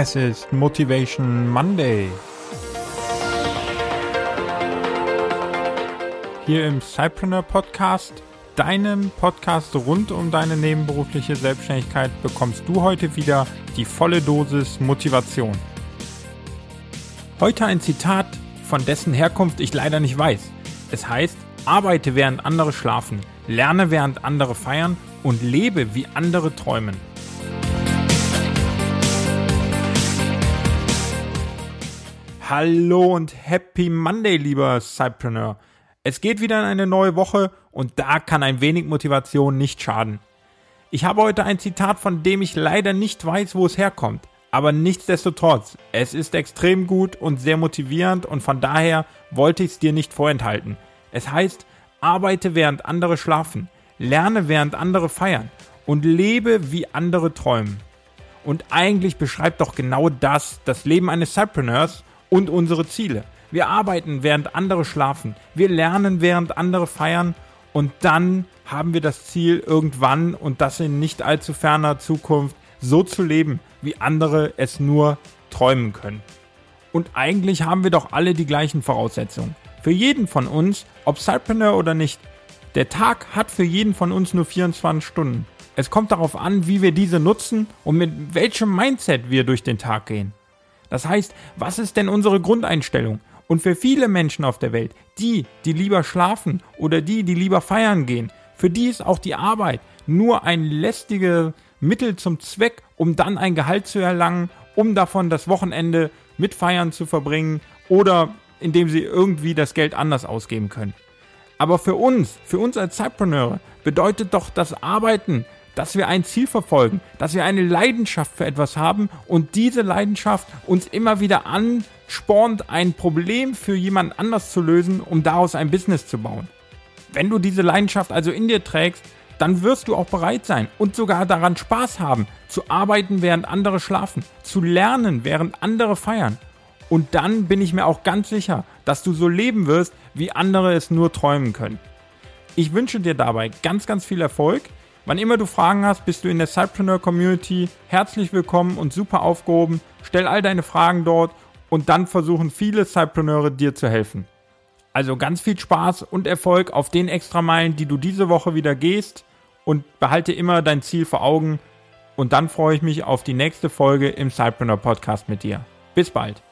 Es ist Motivation Monday. Hier im Cypreneur Podcast, deinem Podcast rund um deine nebenberufliche Selbstständigkeit, bekommst du heute wieder die volle Dosis Motivation. Heute ein Zitat, von dessen Herkunft ich leider nicht weiß. Es heißt, arbeite während andere schlafen, lerne während andere feiern und lebe wie andere träumen. Hallo und Happy Monday, lieber Cypreneur. Es geht wieder in eine neue Woche und da kann ein wenig Motivation nicht schaden. Ich habe heute ein Zitat, von dem ich leider nicht weiß, wo es herkommt. Aber nichtsdestotrotz, es ist extrem gut und sehr motivierend und von daher wollte ich es dir nicht vorenthalten. Es heißt, arbeite während andere schlafen, lerne während andere feiern und lebe wie andere träumen. Und eigentlich beschreibt doch genau das das Leben eines Cypreneurs und unsere Ziele. Wir arbeiten, während andere schlafen. Wir lernen, während andere feiern. Und dann haben wir das Ziel, irgendwann und das in nicht allzu ferner Zukunft so zu leben, wie andere es nur träumen können. Und eigentlich haben wir doch alle die gleichen Voraussetzungen. Für jeden von uns, ob Cypreneur oder nicht, der Tag hat für jeden von uns nur 24 Stunden. Es kommt darauf an, wie wir diese nutzen und mit welchem Mindset wir durch den Tag gehen. Das heißt, was ist denn unsere Grundeinstellung? Und für viele Menschen auf der Welt, die, die lieber schlafen oder die, die lieber feiern gehen, für die ist auch die Arbeit nur ein lästiges Mittel zum Zweck, um dann ein Gehalt zu erlangen, um davon das Wochenende mit Feiern zu verbringen oder indem sie irgendwie das Geld anders ausgeben können. Aber für uns, für uns als Zeitpreneure, bedeutet doch das Arbeiten, dass wir ein Ziel verfolgen, dass wir eine Leidenschaft für etwas haben und diese Leidenschaft uns immer wieder anspornt, ein Problem für jemand anders zu lösen, um daraus ein Business zu bauen. Wenn du diese Leidenschaft also in dir trägst, dann wirst du auch bereit sein und sogar daran Spaß haben, zu arbeiten, während andere schlafen, zu lernen, während andere feiern. Und dann bin ich mir auch ganz sicher, dass du so leben wirst, wie andere es nur träumen können. Ich wünsche dir dabei ganz, ganz viel Erfolg. Wann immer du Fragen hast, bist du in der Cypreneur Community herzlich willkommen und super aufgehoben. Stell all deine Fragen dort und dann versuchen viele Cypreneure dir zu helfen. Also ganz viel Spaß und Erfolg auf den Extrameilen, die du diese Woche wieder gehst und behalte immer dein Ziel vor Augen und dann freue ich mich auf die nächste Folge im Cypreneur Podcast mit dir. Bis bald.